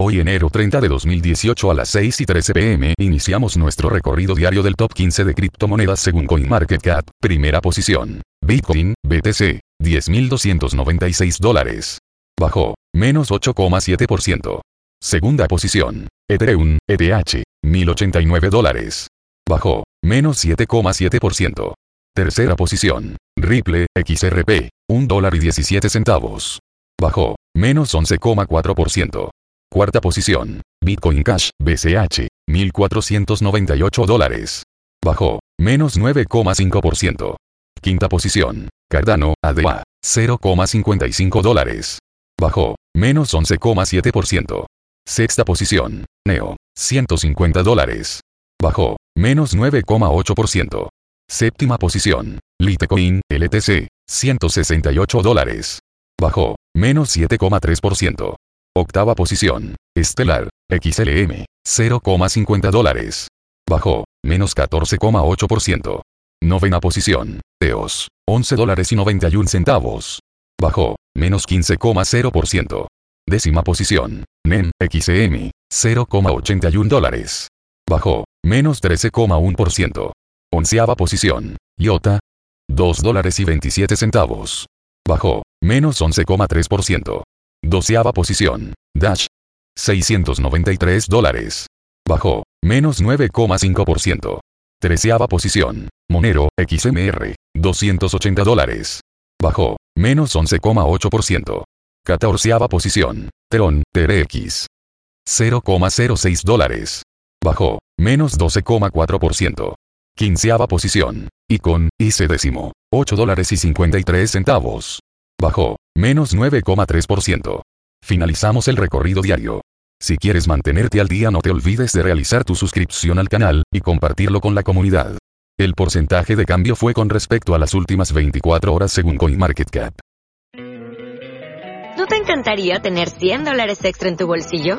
Hoy enero 30 de 2018 a las 6 y 13 pm iniciamos nuestro recorrido diario del top 15 de criptomonedas según CoinMarketCap. Primera posición. Bitcoin, BTC, 10.296 dólares. Bajó, menos 8,7%. Segunda posición. Ethereum, ETH, 1.089 dólares. Bajó, menos 7,7%. Tercera posición. Ripple, XRP, 1 dólar y 17 centavos. Bajó, menos 11,4%. Cuarta posición. Bitcoin Cash, BCH, 1.498 dólares. Bajó, menos 9,5%. Quinta posición. Cardano, ADA, 0,55 dólares. Bajó, menos 11,7%. Sexta posición. Neo, 150 dólares. Bajó, menos 9,8%. Séptima posición. Litecoin, LTC, 168 dólares. Bajó, menos 7,3%. Octava posición. Estelar, XLM, 0,50 dólares. Bajó, menos 14,8%. Novena posición. EOS, 11 dólares y 91 centavos. Bajó, menos 15,0%. Décima posición. NEM, XM, 0,81 dólares. Bajó, menos 13,1%. Onceava posición. IOTA, 2 dólares y 27 centavos. Bajó, menos 11,3%. Doceava posición. Dash. 693 dólares. Bajó, menos 9,5%. Treceava posición. Monero, XMR. 280 dólares. Bajó, menos 11,8%. Catorceava posición. Tron, TRX. 0,06 dólares. Bajó, menos 12,4%. Quinceava posición. Icon, IC décimo. 8 dólares y 53 centavos. Bajó, menos 9,3%. Finalizamos el recorrido diario. Si quieres mantenerte al día no te olvides de realizar tu suscripción al canal, y compartirlo con la comunidad. El porcentaje de cambio fue con respecto a las últimas 24 horas según CoinMarketCap. ¿No te encantaría tener 100 dólares extra en tu bolsillo?